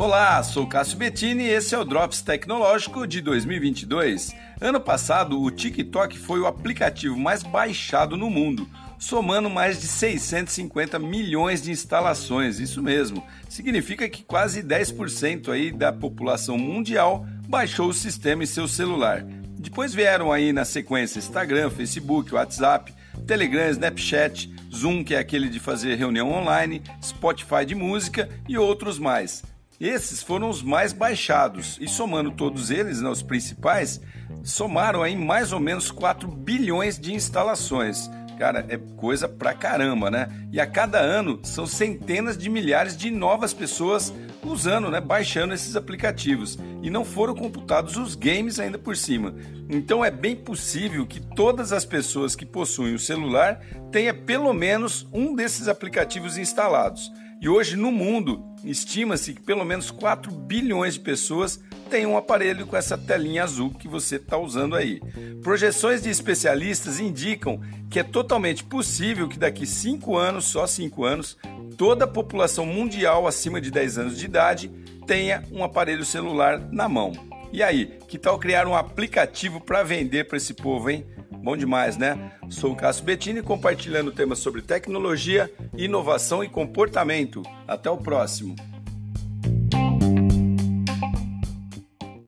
Olá, sou Cássio Bettini e esse é o Drops Tecnológico de 2022. Ano passado, o TikTok foi o aplicativo mais baixado no mundo, somando mais de 650 milhões de instalações. Isso mesmo, significa que quase 10% aí da população mundial baixou o sistema em seu celular. Depois vieram aí na sequência Instagram, Facebook, WhatsApp, Telegram, Snapchat, Zoom, que é aquele de fazer reunião online, Spotify de música e outros mais. Esses foram os mais baixados e somando todos eles, né, os principais, somaram aí mais ou menos 4 bilhões de instalações. Cara, é coisa pra caramba, né? E a cada ano são centenas de milhares de novas pessoas usando, né, baixando esses aplicativos. E não foram computados os games ainda por cima. Então é bem possível que todas as pessoas que possuem o celular tenha pelo menos um desses aplicativos instalados. E hoje no mundo, estima-se que pelo menos 4 bilhões de pessoas têm um aparelho com essa telinha azul que você está usando aí. Projeções de especialistas indicam que é totalmente possível que daqui 5 anos, só 5 anos, toda a população mundial acima de 10 anos de idade tenha um aparelho celular na mão. E aí, que tal criar um aplicativo para vender para esse povo, hein? Bom demais, né? Sou o Cássio Bettini compartilhando temas sobre tecnologia, inovação e comportamento. Até o próximo.